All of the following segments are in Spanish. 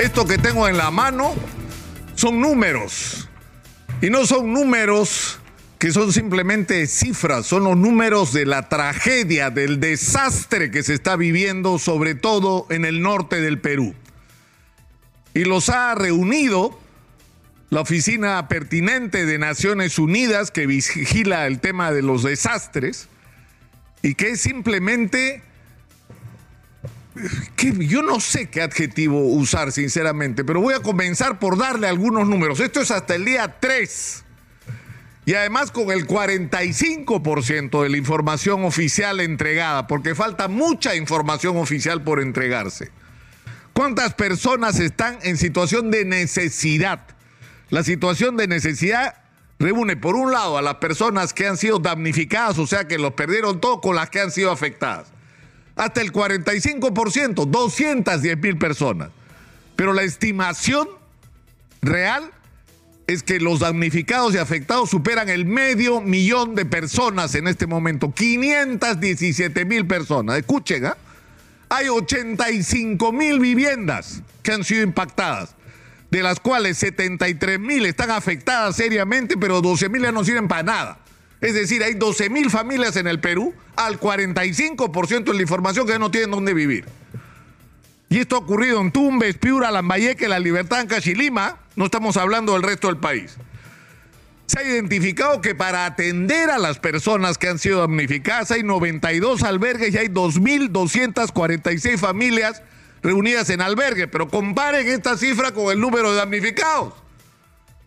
Esto que tengo en la mano son números. Y no son números que son simplemente cifras, son los números de la tragedia, del desastre que se está viviendo, sobre todo en el norte del Perú. Y los ha reunido la oficina pertinente de Naciones Unidas que vigila el tema de los desastres y que es simplemente yo no sé qué adjetivo usar, sinceramente, pero voy a comenzar por darle algunos números. Esto es hasta el día 3. Y además con el 45% de la información oficial entregada, porque falta mucha información oficial por entregarse. ¿Cuántas personas están en situación de necesidad? La situación de necesidad reúne, por un lado, a las personas que han sido damnificadas, o sea, que los perdieron todo, con las que han sido afectadas hasta el 45%, 210 mil personas. Pero la estimación real es que los damnificados y afectados superan el medio millón de personas en este momento, 517 mil personas. Escuchen, ¿ah? hay 85 mil viviendas que han sido impactadas, de las cuales 73 mil están afectadas seriamente, pero 12 mil ya no sirven para nada. Es decir, hay 12 mil familias en el Perú, al 45% de la información que no tienen dónde vivir. Y esto ha ocurrido en Tumbes, Piura, Lambayeque, La Libertad, en Cachilima. No estamos hablando del resto del país. Se ha identificado que para atender a las personas que han sido damnificadas hay 92 albergues y hay 2.246 familias reunidas en albergue. Pero comparen esta cifra con el número de damnificados.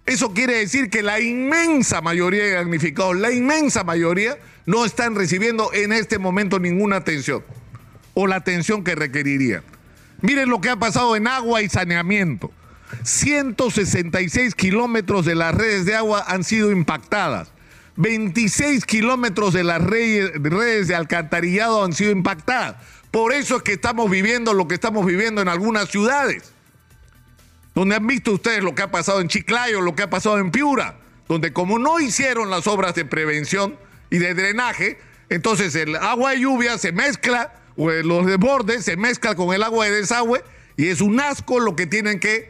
Eso quiere decir que la inmensa mayoría de damnificados, la inmensa mayoría, no están recibiendo en este momento ninguna atención o la atención que requerirían. Miren lo que ha pasado en agua y saneamiento. 166 kilómetros de las redes de agua han sido impactadas. 26 kilómetros de las redes de alcantarillado han sido impactadas. Por eso es que estamos viviendo lo que estamos viviendo en algunas ciudades donde han visto ustedes lo que ha pasado en Chiclayo, lo que ha pasado en Piura, donde como no hicieron las obras de prevención y de drenaje, entonces el agua de lluvia se mezcla, o los desbordes se mezcla con el agua de desagüe, y es un asco lo que tienen que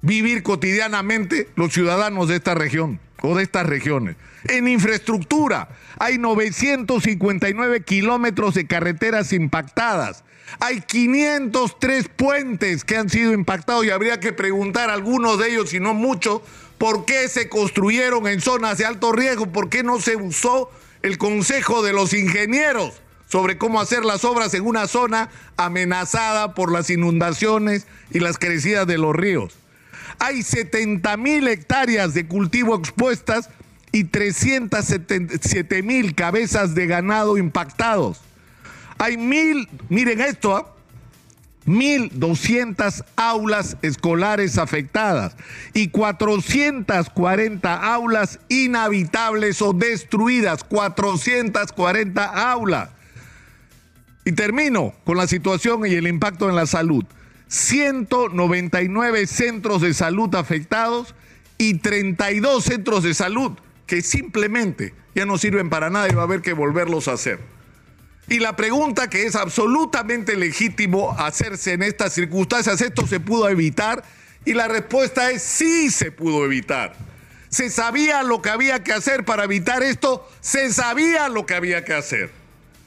vivir cotidianamente los ciudadanos de esta región o de estas regiones. En infraestructura hay 959 kilómetros de carreteras impactadas. Hay 503 puentes que han sido impactados y habría que preguntar a algunos de ellos, si no muchos, por qué se construyeron en zonas de alto riesgo, por qué no se usó el consejo de los ingenieros sobre cómo hacer las obras en una zona amenazada por las inundaciones y las crecidas de los ríos. Hay 70 mil hectáreas de cultivo expuestas y 307 mil cabezas de ganado impactados. Hay mil, miren esto, ¿ah? mil 1.200 aulas escolares afectadas y 440 aulas inhabitables o destruidas, 440 aulas. Y termino con la situación y el impacto en la salud. 199 centros de salud afectados y 32 centros de salud que simplemente ya no sirven para nada y va a haber que volverlos a hacer. Y la pregunta que es absolutamente legítimo hacerse en estas circunstancias, ¿esto se pudo evitar? Y la respuesta es sí se pudo evitar. Se sabía lo que había que hacer para evitar esto, se sabía lo que había que hacer.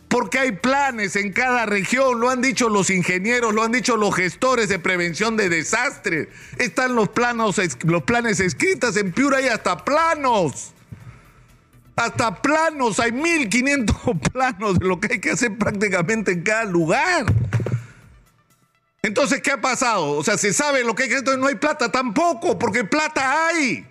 Porque hay planes en cada región, lo han dicho los ingenieros, lo han dicho los gestores de prevención de desastres. Están los, planos, los planes escritos, en Piura hay hasta planos hasta planos, hay 1500 planos de lo que hay que hacer prácticamente en cada lugar. Entonces, ¿qué ha pasado? O sea, se sabe lo que hay que hacer, no hay plata tampoco, porque plata hay.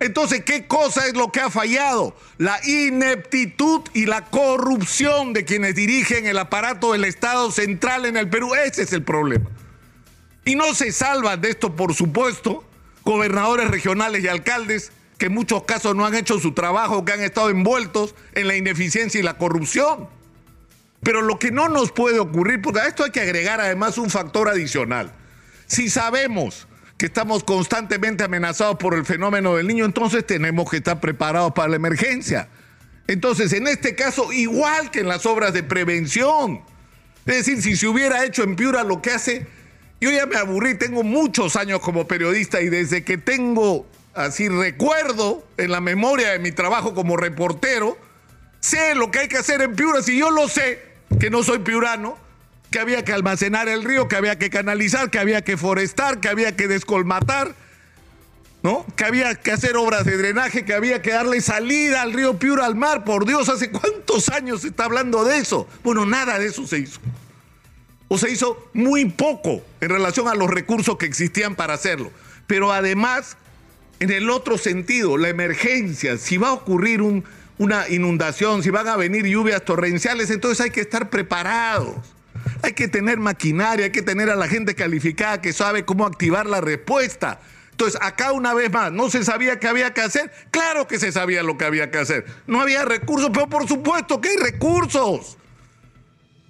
Entonces, ¿qué cosa es lo que ha fallado? La ineptitud y la corrupción de quienes dirigen el aparato del Estado central en el Perú. Ese es el problema. Y no se salvan de esto, por supuesto, gobernadores regionales y alcaldes que en muchos casos no han hecho su trabajo, que han estado envueltos en la ineficiencia y la corrupción. Pero lo que no nos puede ocurrir, porque a esto hay que agregar además un factor adicional. Si sabemos que estamos constantemente amenazados por el fenómeno del niño, entonces tenemos que estar preparados para la emergencia. Entonces, en este caso, igual que en las obras de prevención. Es decir, si se hubiera hecho en Piura lo que hace Yo ya me aburrí, tengo muchos años como periodista y desde que tengo así recuerdo en la memoria de mi trabajo como reportero, sé lo que hay que hacer en Piura. Si yo lo sé, que no soy piurano, que había que almacenar el río, que había que canalizar, que había que forestar, que había que descolmatar, ¿no? Que había que hacer obras de drenaje, que había que darle salida al río Piura al mar. Por Dios, ¿hace cuántos años se está hablando de eso? Bueno, nada de eso se hizo. O se hizo muy poco en relación a los recursos que existían para hacerlo. Pero además, en el otro sentido, la emergencia, si va a ocurrir una inundación, si van a venir lluvias torrenciales, entonces hay que estar preparados. Hay que tener maquinaria, hay que tener a la gente calificada que sabe cómo activar la respuesta. Entonces, acá una vez más, ¿no se sabía qué había que hacer? Claro que se sabía lo que había que hacer. No había recursos, pero por supuesto que hay recursos.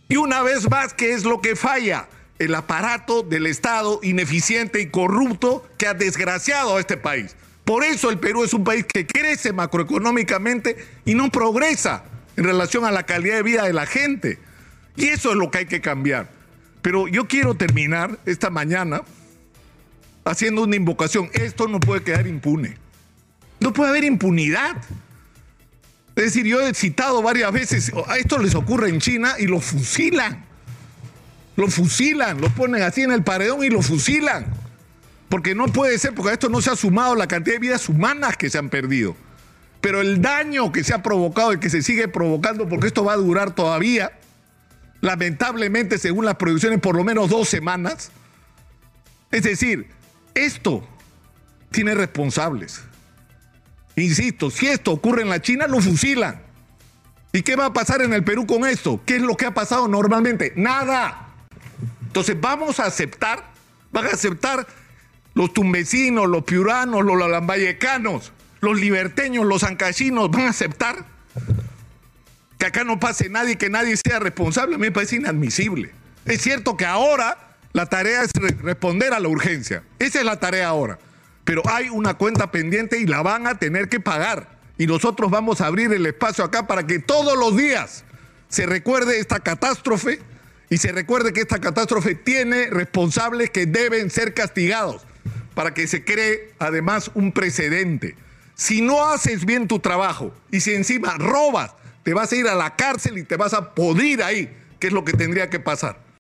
Y una vez más, ¿qué es lo que falla? El aparato del Estado ineficiente y corrupto que ha desgraciado a este país. Por eso el Perú es un país que crece macroeconómicamente y no progresa en relación a la calidad de vida de la gente. Y eso es lo que hay que cambiar. Pero yo quiero terminar esta mañana haciendo una invocación. Esto no puede quedar impune. No puede haber impunidad. Es decir, yo he citado varias veces, a esto les ocurre en China y lo fusilan. Lo fusilan, lo ponen así en el paredón y lo fusilan. Porque no puede ser, porque a esto no se ha sumado la cantidad de vidas humanas que se han perdido. Pero el daño que se ha provocado y que se sigue provocando, porque esto va a durar todavía, lamentablemente, según las producciones, por lo menos dos semanas. Es decir, esto tiene responsables. Insisto, si esto ocurre en la China, lo fusilan. ¿Y qué va a pasar en el Perú con esto? ¿Qué es lo que ha pasado normalmente? Nada. Entonces vamos a aceptar, van a aceptar los tumbesinos, los piuranos, los lambayecanos, los liberteños, los ancachinos, van a aceptar que acá no pase nadie, que nadie sea responsable, me parece inadmisible. Es cierto que ahora la tarea es responder a la urgencia. Esa es la tarea ahora. Pero hay una cuenta pendiente y la van a tener que pagar. Y nosotros vamos a abrir el espacio acá para que todos los días se recuerde esta catástrofe y se recuerde que esta catástrofe tiene responsables que deben ser castigados para que se cree además un precedente. Si no haces bien tu trabajo y si encima robas te vas a ir a la cárcel y te vas a podrir ahí, que es lo que tendría que pasar.